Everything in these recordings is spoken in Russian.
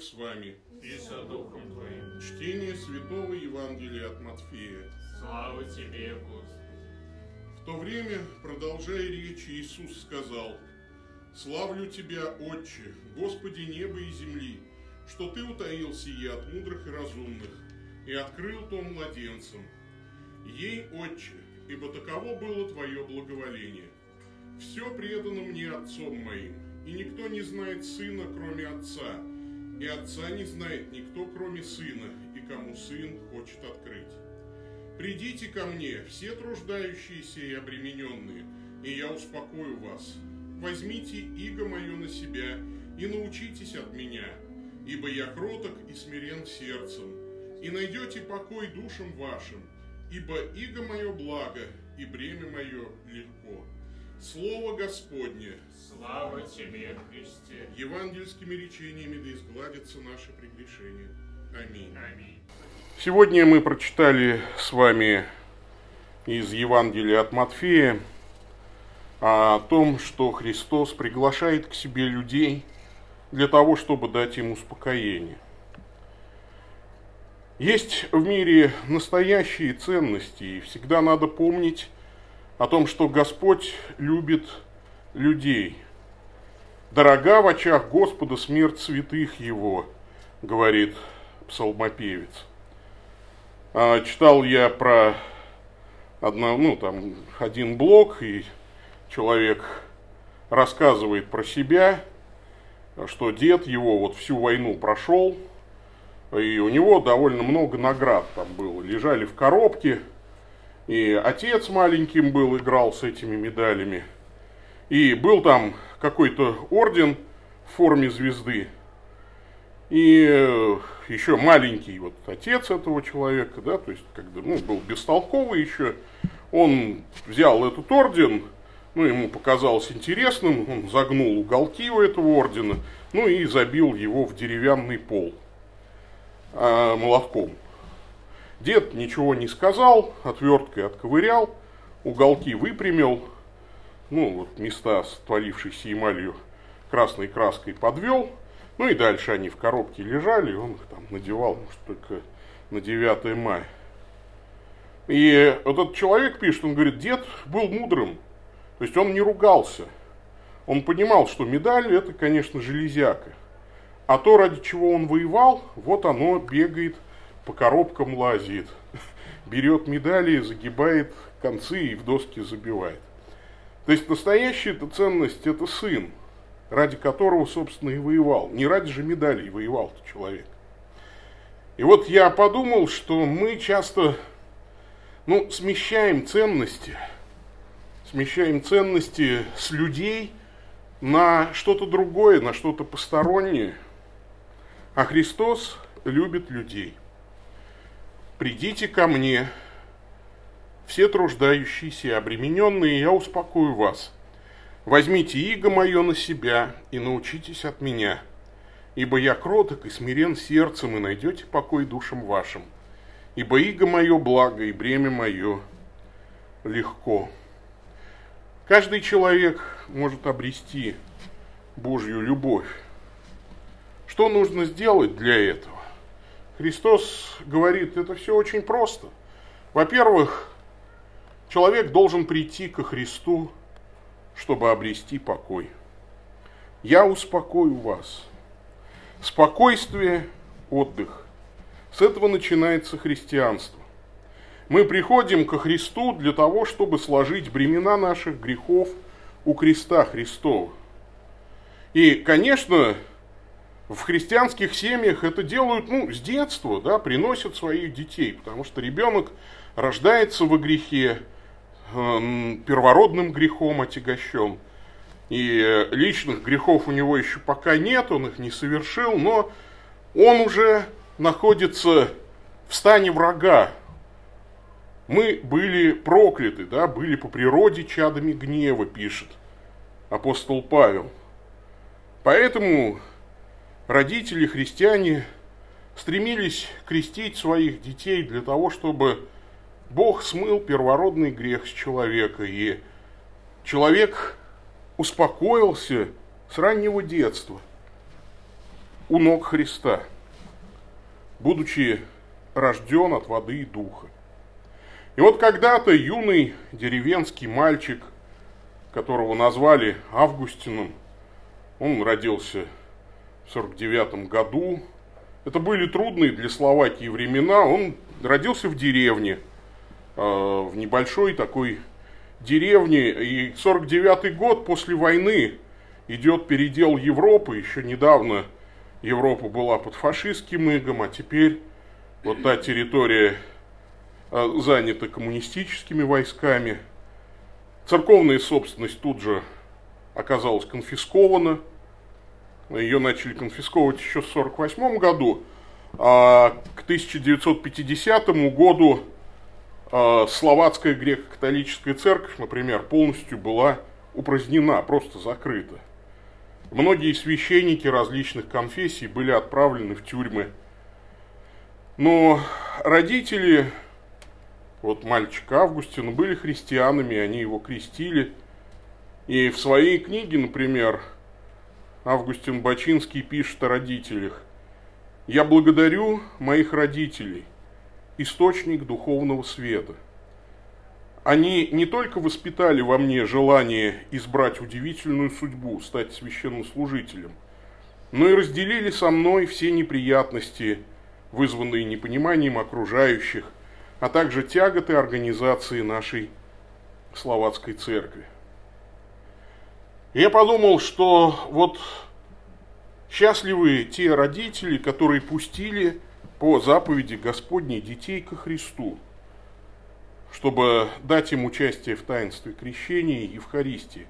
Господь с вами. И со Духом Твоим. Чтение Святого Евангелия от Матфея. Слава Тебе, Господи. В то время, продолжая речь, Иисус сказал, «Славлю Тебя, Отче, Господи неба и земли, что Ты утаил сие от мудрых и разумных, и открыл то младенцам. Ей, Отче, ибо таково было Твое благоволение. Все предано мне Отцом моим, и никто не знает Сына, кроме Отца, и Отца не знает никто, кроме Сына, и кому Сын хочет открыть. Придите ко мне, все труждающиеся и обремененные, и я успокою вас. Возьмите иго мое на себя и научитесь от меня, ибо я кроток и смирен сердцем, и найдете покой душам вашим, ибо иго мое благо, и бремя мое легко. Слово Господне. Слава Тебе, Христе. Евангельскими речениями да изгладятся наши прегрешения. Аминь. Аминь. Сегодня мы прочитали с вами из Евангелия от Матфея о том, что Христос приглашает к себе людей для того, чтобы дать им успокоение. Есть в мире настоящие ценности, и всегда надо помнить о том, что Господь любит людей. Дорога в очах Господа смерть святых Его, говорит псалмопевец. А, читал я про одно, ну, там, один блог, и человек рассказывает про себя, что дед его вот всю войну прошел, и у него довольно много наград там было. Лежали в коробке, и отец маленьким был, играл с этими медалями. И был там какой-то орден в форме звезды. И еще маленький вот отец этого человека, да, то есть когда, ну, был бестолковый еще, он взял этот орден, ну, ему показалось интересным, он загнул уголки у этого ордена, ну и забил его в деревянный пол э, молотком. Дед ничего не сказал, отверткой отковырял, уголки выпрямил, ну, вот места с творившейся эмалью красной краской подвел, ну и дальше они в коробке лежали, он их там надевал, может, только на 9 мая. И вот этот человек пишет, он говорит, дед был мудрым, то есть он не ругался. Он понимал, что медаль это, конечно, железяка. А то, ради чего он воевал, вот оно бегает, по коробкам лазит, берет медали, загибает концы и в доски забивает. То есть настоящая эта ценность это сын, ради которого, собственно, и воевал. Не ради же медалей воевал человек. И вот я подумал, что мы часто ну, смещаем ценности, смещаем ценности с людей на что-то другое, на что-то постороннее. А Христос любит людей. Придите ко мне, все труждающиеся и обремененные, я успокою вас. Возьмите иго мое на себя и научитесь от меня, ибо я кроток и смирен сердцем, и найдете покой душам вашим. Ибо иго мое благо, и бремя мое легко. Каждый человек может обрести Божью любовь. Что нужно сделать для этого? Христос говорит, это все очень просто. Во-первых, человек должен прийти ко Христу, чтобы обрести покой. Я успокою вас. Спокойствие, отдых. С этого начинается христианство. Мы приходим ко Христу для того, чтобы сложить бремена наших грехов у креста Христова. И, конечно, в христианских семьях это делают ну, с детства, да, приносят своих детей, потому что ребенок рождается во грехе, э, первородным грехом отягощен. И личных грехов у него еще пока нет, он их не совершил, но он уже находится в стане врага. Мы были прокляты, да, были по природе чадами гнева, пишет апостол Павел. Поэтому родители, христиане, стремились крестить своих детей для того, чтобы Бог смыл первородный грех с человека, и человек успокоился с раннего детства. у ног Христа, будучи рожден от воды и духа. И вот когда-то юный деревенский мальчик, которого назвали Августином, он родился в 49 году. Это были трудные для Словакии времена. Он родился в деревне, э, в небольшой такой деревне. И 49 год после войны идет передел Европы. Еще недавно Европа была под фашистским игом, а теперь вот та территория э, занята коммунистическими войсками. Церковная собственность тут же оказалась конфискована. Ее начали конфисковывать еще в 1948 году. А к 1950 году а, словацкая греко-католическая церковь, например, полностью была упразднена, просто закрыта. Многие священники различных конфессий были отправлены в тюрьмы. Но родители, вот мальчик Августин, были христианами, они его крестили. И в своей книге, например, Августин Бачинский пишет о родителях. «Я благодарю моих родителей, источник духовного света. Они не только воспитали во мне желание избрать удивительную судьбу, стать священнослужителем, но и разделили со мной все неприятности, вызванные непониманием окружающих, а также тяготы организации нашей словацкой церкви. Я подумал, что вот счастливы те родители, которые пустили по заповеди Господней детей ко Христу, чтобы дать им участие в таинстве крещения и Евхаристии.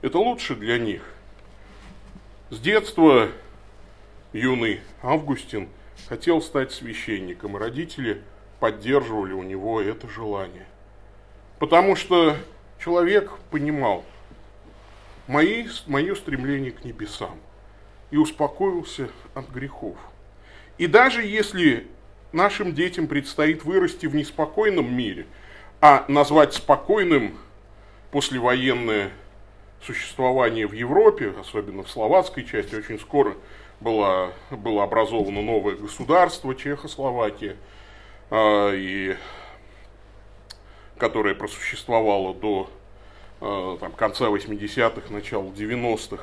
Это лучше для них. С детства юный Августин хотел стать священником, и родители поддерживали у него это желание. Потому что человек понимал – мои, мое стремление к небесам и успокоился от грехов. И даже если нашим детям предстоит вырасти в неспокойном мире, а назвать спокойным послевоенное существование в Европе, особенно в словацкой части, очень скоро было, было образовано новое государство, Чехословакия, э, и, которое просуществовало до Э, там, конца 80-х, начала 90-х.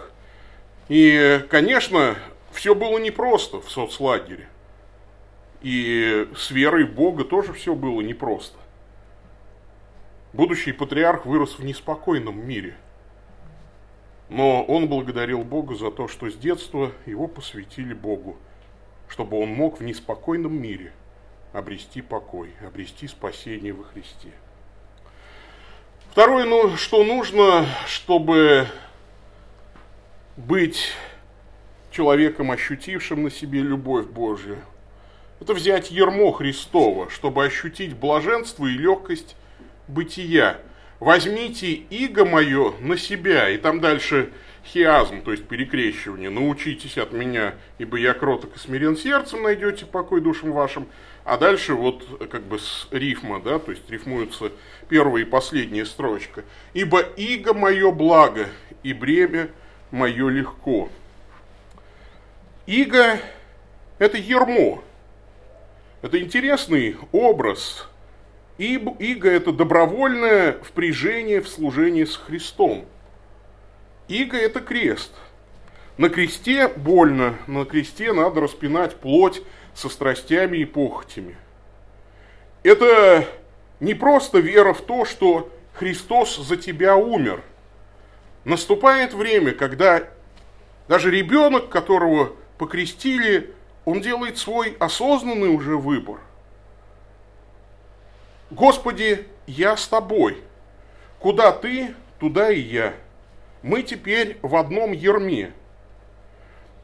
И, конечно, все было непросто в соцлагере. И с верой в Бога тоже все было непросто. Будущий патриарх вырос в неспокойном мире. Но он благодарил Бога за то, что с детства его посвятили Богу, чтобы он мог в неспокойном мире обрести покой, обрести спасение во Христе. Второе, ну, что нужно, чтобы быть человеком, ощутившим на себе любовь Божью, это взять ермо Христова, чтобы ощутить блаженство и легкость бытия. Возьмите иго мое на себя, и там дальше хиазм, то есть перекрещивание. Научитесь от меня, ибо я кроток и смирен сердцем, найдете покой душам вашим. А дальше вот как бы с рифма, да, то есть рифмуются первая и последняя строчка. «Ибо иго мое благо, и бремя мое легко». Иго – это ермо. Это интересный образ. Иго – это добровольное впряжение в служение с Христом. Иго – это крест. На кресте больно, на кресте надо распинать плоть со страстями и похотями. Это не просто вера в то, что Христос за тебя умер. Наступает время, когда даже ребенок, которого покрестили, он делает свой осознанный уже выбор. Господи, я с тобой. Куда ты, туда и я. Мы теперь в одном ерме.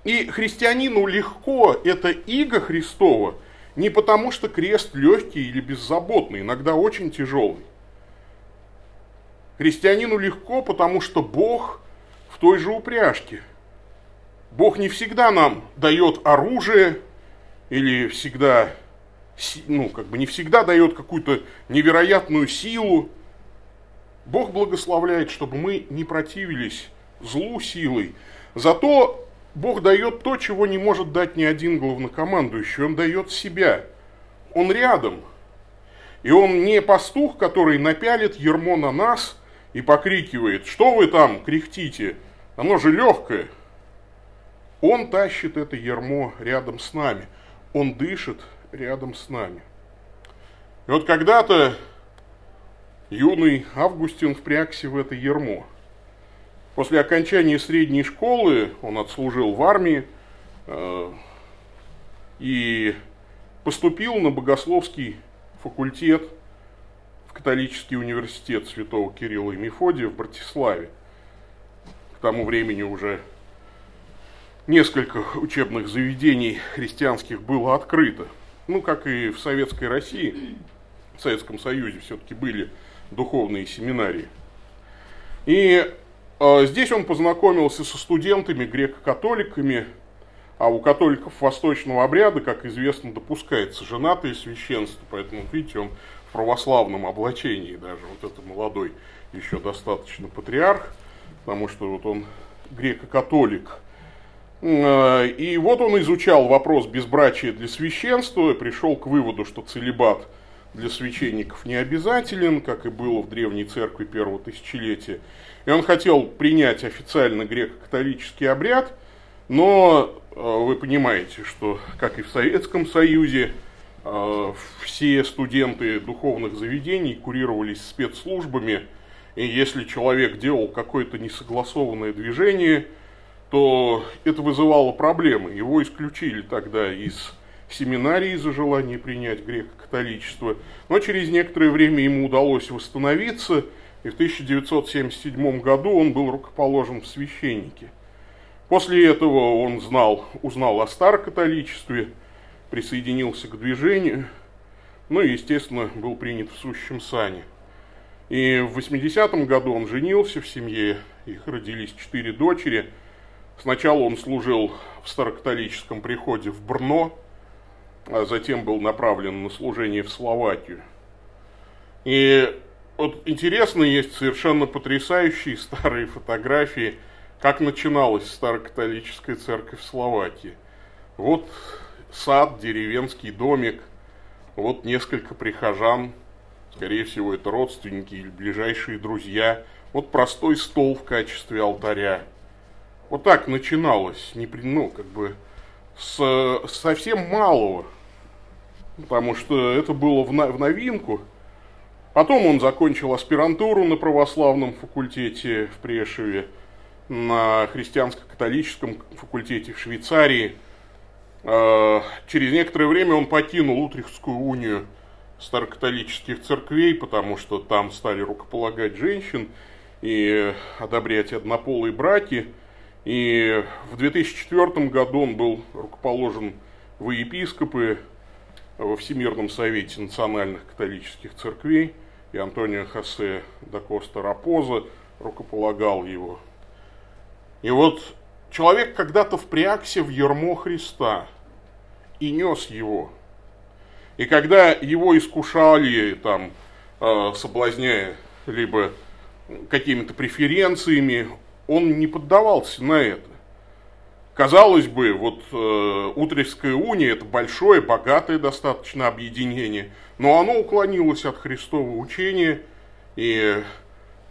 И христианину легко это иго Христова – не потому, что крест легкий или беззаботный, иногда очень тяжелый. Христианину легко, потому что Бог в той же упряжке. Бог не всегда нам дает оружие или всегда, ну, как бы не всегда дает какую-то невероятную силу. Бог благословляет, чтобы мы не противились злу силой. Зато Бог дает то, чего не может дать ни один главнокомандующий. Он дает себя. Он рядом. И он не пастух, который напялит ермо на нас и покрикивает, что вы там кряхтите, оно же легкое. Он тащит это ермо рядом с нами. Он дышит рядом с нами. И вот когда-то юный Августин впрягся в это ермо. После окончания средней школы он отслужил в армии э, и поступил на богословский факультет в католический университет святого Кирилла и Мефодия в Братиславе. К тому времени уже несколько учебных заведений христианских было открыто. Ну, как и в Советской России, в Советском Союзе все-таки были духовные семинарии. И здесь он познакомился со студентами, греко-католиками, а у католиков восточного обряда, как известно, допускается женатое священство, поэтому, видите, он в православном облачении даже, вот это молодой еще достаточно патриарх, потому что вот он греко-католик. Э, и вот он изучал вопрос безбрачия для священства, пришел к выводу, что целебат для священников не обязателен, как и было в древней церкви первого тысячелетия. И он хотел принять официально греко-католический обряд, но э, вы понимаете, что, как и в Советском Союзе, э, все студенты духовных заведений курировались спецслужбами, и если человек делал какое-то несогласованное движение, то это вызывало проблемы. Его исключили тогда из семинарии за желание принять греко-католичество, но через некоторое время ему удалось восстановиться, и в 1977 году он был рукоположен в священнике. После этого он знал, узнал о старокатоличестве, присоединился к движению, ну и, естественно, был принят в сущем сане. И в 80-м году он женился в семье, их родились четыре дочери. Сначала он служил в старокатолическом приходе в Брно, а затем был направлен на служение в Словакию. И вот интересно, есть совершенно потрясающие старые фотографии – как начиналась старокатолическая церковь в Словакии. Вот сад, деревенский домик, вот несколько прихожан, скорее всего, это родственники или ближайшие друзья, вот простой стол в качестве алтаря. Вот так начиналось, не, ну, как бы, с совсем малого, потому что это было в, в новинку. Потом он закончил аспирантуру на православном факультете в Прешеве, на христианско-католическом факультете в Швейцарии. А, через некоторое время он покинул Утрехтскую унию старокатолических церквей, потому что там стали рукополагать женщин и одобрять однополые браки. И в 2004 году он был рукоположен в епископы во Всемирном Совете Национальных Католических Церквей, и Антонио Хосе да Коста Рапоза рукополагал его. И вот человек когда-то впрягся в ермо Христа и нес его. И когда его искушали, там, э, соблазняя либо какими-то преференциями, он не поддавался на это. Казалось бы, вот э, Утрехская уния это большое, богатое достаточно объединение, но оно уклонилось от Христового учения, и,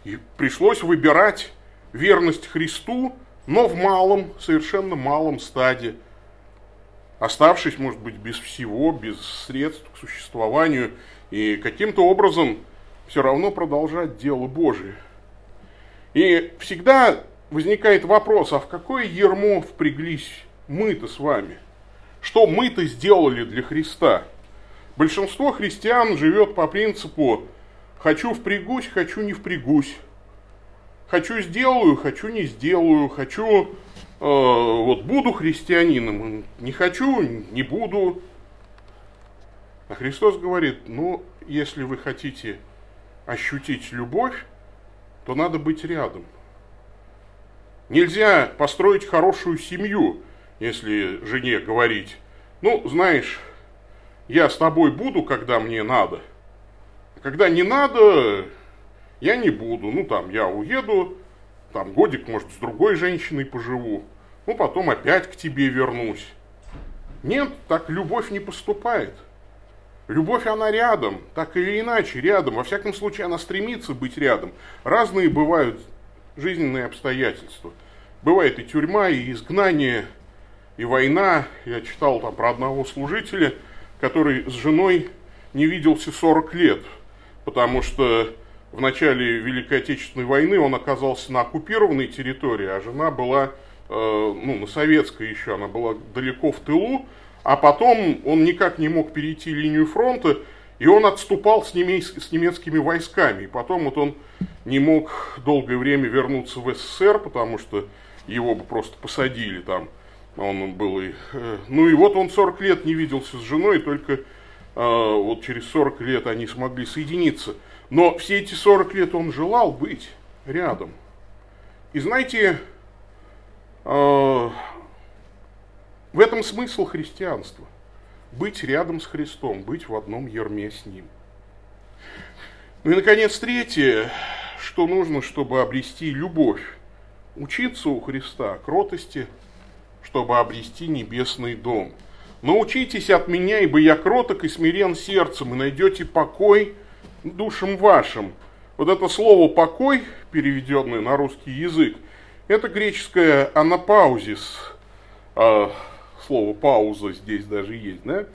и пришлось выбирать верность Христу, но в малом, совершенно малом стаде, оставшись, может быть, без всего, без средств к существованию, и каким-то образом все равно продолжать дело Божие. И всегда возникает вопрос, а в какое ермо впряглись мы-то с вами? Что мы-то сделали для Христа? Большинство христиан живет по принципу «хочу впрягусь, хочу не впрягусь». Хочу сделаю, хочу не сделаю, хочу, э, вот буду христианином, не хочу, не буду. А Христос говорит, ну, если вы хотите ощутить любовь, то надо быть рядом. Нельзя построить хорошую семью, если жене говорить, ну, знаешь, я с тобой буду, когда мне надо, а когда не надо, я не буду, ну там, я уеду, там годик, может, с другой женщиной поживу. ну потом опять к тебе вернусь. Нет, так любовь не поступает. Любовь, она рядом, так или иначе, рядом. Во всяком случае, она стремится быть рядом. Разные бывают жизненные обстоятельства. Бывает и тюрьма, и изгнание, и война. Я читал там про одного служителя, который с женой не виделся 40 лет, потому что в начале Великой Отечественной войны он оказался на оккупированной территории, а жена была э, ну, на советской еще, она была далеко в тылу, а потом он никак не мог перейти линию фронта, и он отступал с, немец, с немецкими войсками. И потом вот он не мог долгое время вернуться в СССР, потому что его бы просто посадили там. Он был и... Э, ну и вот он 40 лет не виделся с женой, только э, вот через 40 лет они смогли соединиться. Но все эти 40 лет он желал быть рядом. И знаете, э, в этом смысл христианства. Быть рядом с Христом, быть в одном ерме с Ним. Ну и, наконец, третье, что нужно, чтобы обрести любовь. Учиться у Христа кротости, чтобы обрести небесный дом. Научитесь от меня, ибо я кроток и смирен сердцем, и найдете покой – душам вашим. Вот это слово «покой», переведенное на русский язык, это греческое «анапаузис». Слово «пауза» здесь даже есть, да?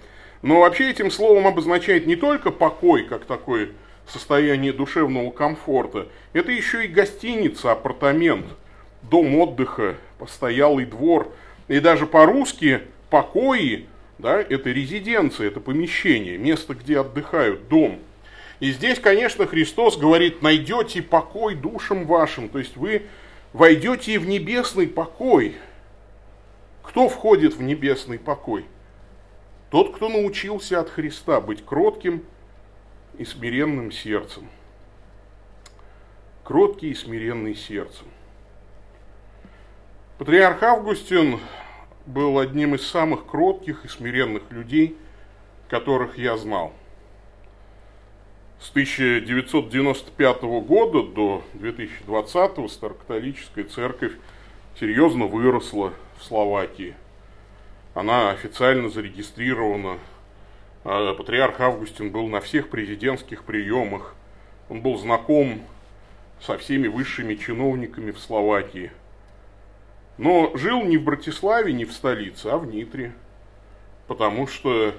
Но вообще этим словом обозначает не только покой, как такое состояние душевного комфорта, это еще и гостиница, апартамент, дом отдыха, постоялый двор. И даже по-русски покои, да, это резиденция, это помещение, место, где отдыхают, дом – и здесь, конечно, Христос говорит, найдете покой душам вашим, то есть вы войдете в небесный покой. Кто входит в небесный покой? Тот, кто научился от Христа быть кротким и смиренным сердцем. Кроткий и смиренный сердцем. Патриарх Августин был одним из самых кротких и смиренных людей, которых я знал – с 1995 года до 2020 старокатолическая церковь серьезно выросла в Словакии. Она официально зарегистрирована. А патриарх Августин был на всех президентских приемах. Он был знаком со всеми высшими чиновниками в Словакии. Но жил не в Братиславе, не в столице, а в Нитре. Потому что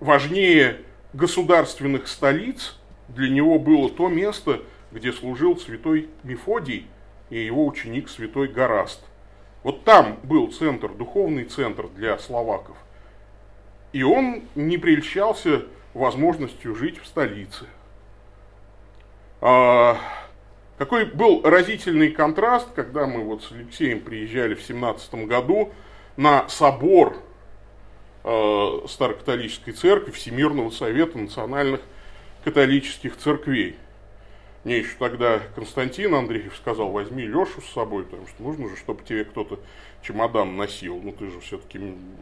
важнее государственных столиц для него было то место, где служил святой Мефодий и его ученик святой Гораст. Вот там был центр, духовный центр для словаков. И он не прельщался возможностью жить в столице. А, какой был разительный контраст, когда мы вот с Алексеем приезжали в 17 году на собор э, Старокатолической Церкви, Всемирного Совета Национальных Католических Церквей. Мне еще тогда Константин Андреев сказал, возьми Лешу с собой, потому что нужно же, чтобы тебе кто-то чемодан носил. Ну, ты же все-таки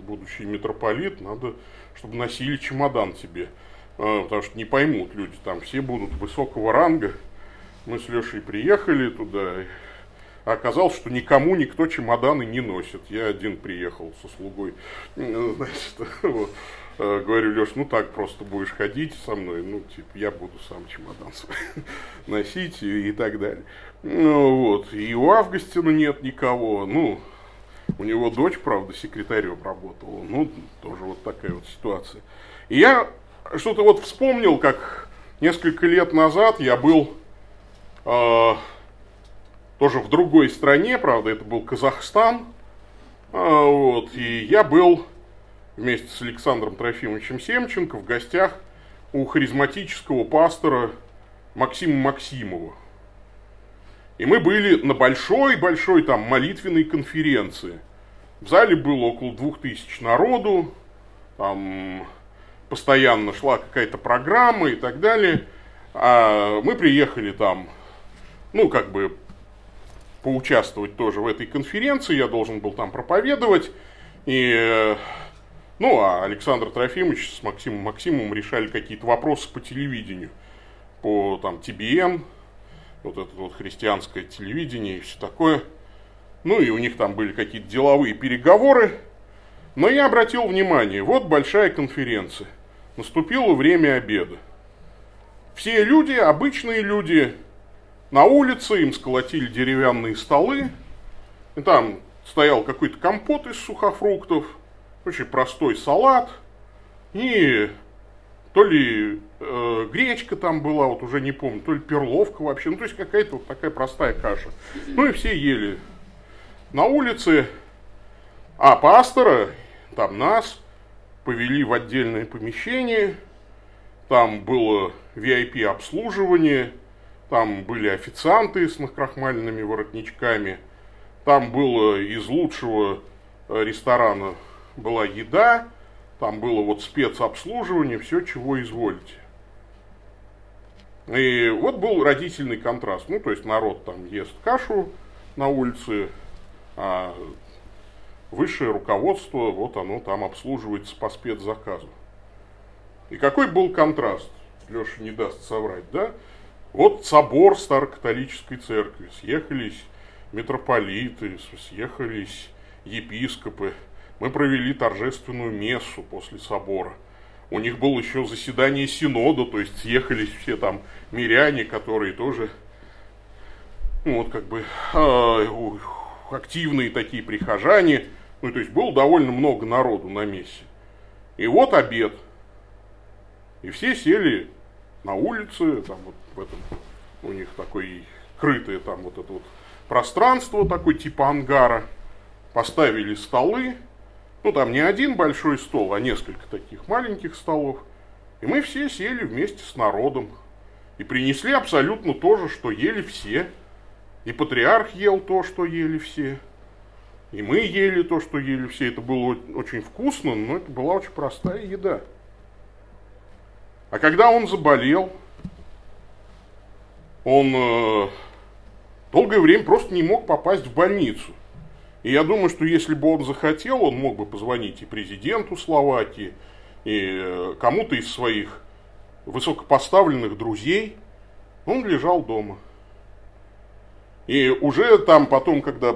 будущий митрополит, надо, чтобы носили чемодан тебе. Э, потому что не поймут люди, там все будут высокого ранга. Мы с Лешей приехали туда, а оказалось, что никому никто чемоданы не носит. Я один приехал со слугой. Значит, вот. Э, говорю, Леш, ну так просто будешь ходить со мной, ну, типа, я буду сам чемодан свой носить и, и так далее. Ну, вот, и у Августина нет никого, ну, у него дочь, правда, секретарем работала, ну, тоже вот такая вот ситуация. И я что-то вот вспомнил, как несколько лет назад я был э, тоже в другой стране, правда, это был Казахстан. А, вот, и я был вместе с Александром Трофимовичем Семченко в гостях у харизматического пастора Максима Максимова. И мы были на большой-большой там молитвенной конференции. В зале было около двух тысяч народу, там постоянно шла какая-то программа и так далее. А мы приехали там, ну, как бы поучаствовать тоже в этой конференции, я должен был там проповедовать. И, э, ну, а Александр Трофимович с Максимом Максимовым решали какие-то вопросы по телевидению, по там ТБН, вот это вот христианское телевидение и все такое. Ну и у них там были какие-то деловые переговоры. Но я обратил внимание, вот большая конференция. Наступило время обеда. Все люди, обычные люди, на улице, им сколотили деревянные столы. И там стоял какой-то компот из сухофруктов, очень простой салат. И то ли э, гречка там была, вот уже не помню, то ли перловка вообще, ну то есть какая-то вот такая простая каша. Ну и все ели. На улице, а пастора, там нас, повели в отдельное помещение, там было VIP обслуживание, там были официанты с накрахмаленными воротничками, там было из лучшего э, ресторана была еда, там было вот спецобслуживание, все, чего изволите. И вот был родительный контраст. Ну, то есть народ там ест кашу на улице, а высшее руководство, вот оно там обслуживается по спецзаказу. И какой был контраст? Леша не даст соврать, да? Вот собор Старокатолической церкви. Съехались митрополиты, съехались епископы, мы провели торжественную мессу после собора. У них было еще заседание синода, то есть съехались все там миряне, которые тоже, ну вот как бы э, активные такие прихожане. Ну то есть было довольно много народу на мессе. И вот обед. И все сели на улице, там вот в этом у них такое крытое там вот это вот пространство, такой типа ангара. Поставили столы, ну, там не один большой стол, а несколько таких маленьких столов. И мы все сели вместе с народом. И принесли абсолютно то же, что ели все. И патриарх ел то, что ели все. И мы ели то, что ели все. Это было очень вкусно, но это была очень простая еда. А когда он заболел, он э, долгое время просто не мог попасть в больницу. И я думаю, что если бы он захотел, он мог бы позвонить и президенту Словакии, и э, кому-то из своих высокопоставленных друзей. Он лежал дома. И уже там потом, когда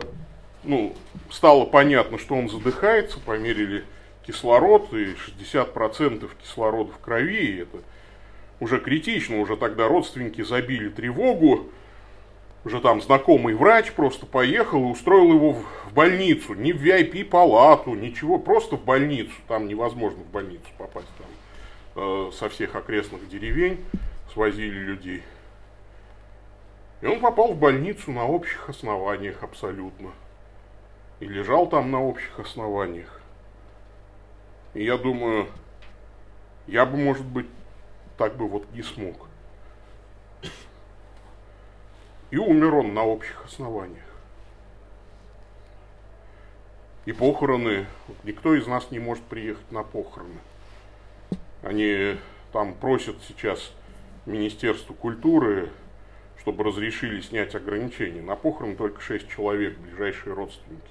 ну, стало понятно, что он задыхается, померили кислород, и 60% кислорода в крови, и это уже критично, уже тогда родственники забили тревогу, уже там знакомый врач просто поехал и устроил его в больницу, не в VIP-палату, ничего, просто в больницу. Там невозможно в больницу попасть, там э, со всех окрестных деревень свозили людей. И он попал в больницу на общих основаниях абсолютно. И лежал там на общих основаниях. И я думаю, я бы, может быть, так бы вот не смог. И умер он на общих основаниях. И похороны, никто из нас не может приехать на похороны. Они там просят сейчас Министерство культуры, чтобы разрешили снять ограничения. На похороны только 6 человек, ближайшие родственники.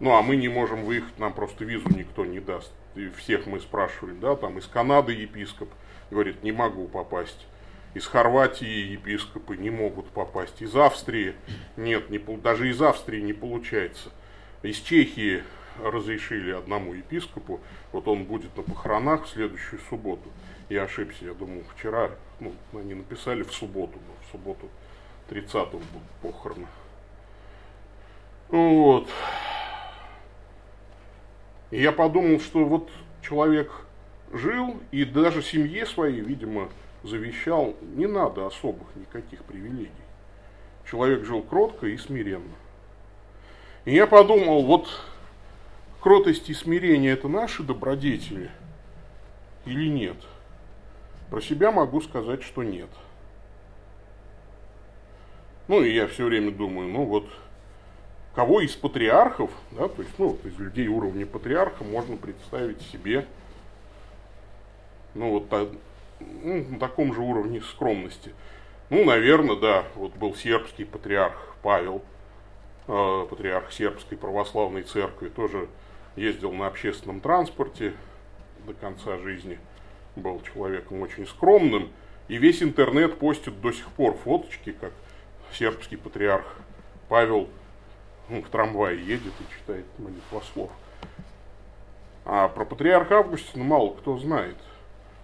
Ну, а мы не можем выехать, нам просто визу никто не даст. И всех мы спрашивали, да, там из Канады епископ говорит, не могу попасть. Из Хорватии епископы не могут попасть. Из Австрии нет, не, даже из Австрии не получается. Из Чехии разрешили одному епископу, вот он будет на похоронах в следующую субботу. Я ошибся, я думал, вчера, ну, они написали в субботу, но в субботу 30-го будут похороны. Вот. И я подумал, что вот человек жил, и даже семье своей, видимо, завещал, не надо особых никаких привилегий. Человек жил кротко и смиренно. И я подумал, вот кротость и смирение это наши добродетели или нет? Про себя могу сказать, что нет. Ну и я все время думаю, ну вот, кого из патриархов, да, то есть, ну, из людей уровня патриарха можно представить себе, ну вот ну, на таком же уровне скромности. Ну, наверное, да, вот был сербский патриарх Павел, э, патриарх сербской православной церкви, тоже ездил на общественном транспорте до конца жизни, был человеком очень скромным, и весь интернет постит до сих пор фоточки, как сербский патриарх Павел он в трамвае едет и читает молитвослов. А про патриарха Августина мало кто знает.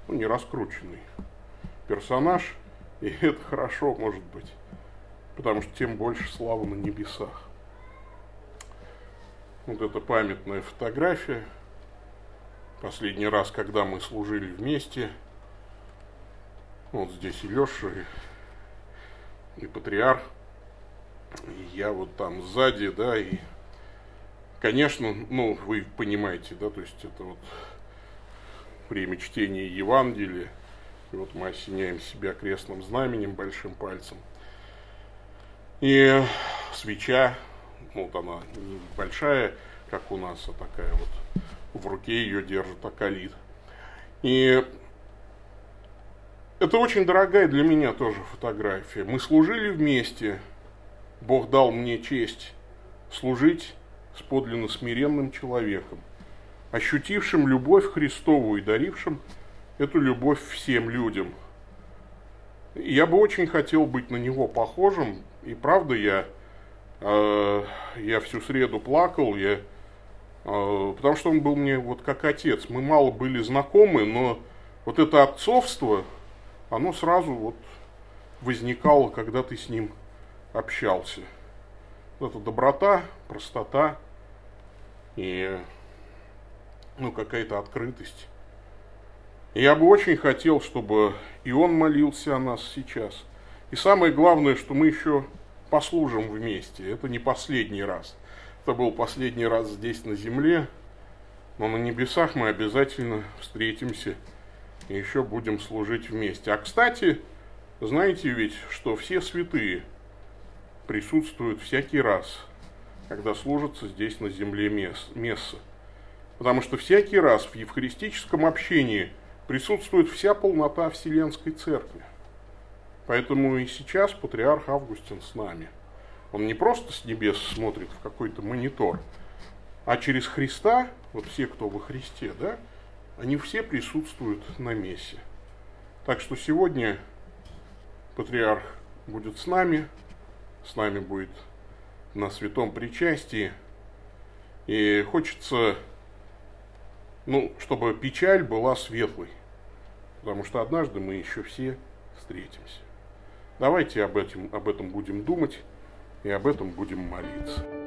Ну, не раскрученный персонаж, и это хорошо, может быть, потому что тем больше славы на небесах. Вот эта памятная фотография. Последний раз, когда мы служили вместе, вот здесь и Леша, и, и Патриарх, и я вот там сзади, да, и, конечно, ну, вы понимаете, да, то есть это вот время чтения Евангелия, и вот мы осеняем себя крестным знаменем, большим пальцем. И свеча, вот она небольшая, как у нас, а такая вот в руке ее держит акалит. И это очень дорогая для меня тоже фотография. Мы служили вместе, Бог дал мне честь служить с подлинно смиренным человеком, ощутившим любовь Христову и дарившим эту любовь всем людям. Я бы очень хотел быть на него похожим, и правда я, э, я всю среду плакал, я, э, потому что он был мне вот как отец. Мы мало были знакомы, но вот это отцовство, оно сразу вот возникало, когда ты с ним общался. Вот эта доброта, простота и ну, какая-то открытость. Я бы очень хотел, чтобы и он молился о нас сейчас. И самое главное, что мы еще послужим вместе. Это не последний раз. Это был последний раз здесь на земле, но на небесах мы обязательно встретимся и еще будем служить вместе. А кстати, знаете ведь, что все святые присутствуют всякий раз, когда служатся здесь на земле месса. Потому что всякий раз в евхаристическом общении – присутствует вся полнота Вселенской Церкви. Поэтому и сейчас патриарх Августин с нами. Он не просто с небес смотрит в какой-то монитор, а через Христа, вот все, кто во Христе, да, они все присутствуют на мессе. Так что сегодня патриарх будет с нами, с нами будет на святом причастии. И хочется ну, чтобы печаль была светлой. Потому что однажды мы еще все встретимся. Давайте об этом, об этом будем думать и об этом будем молиться.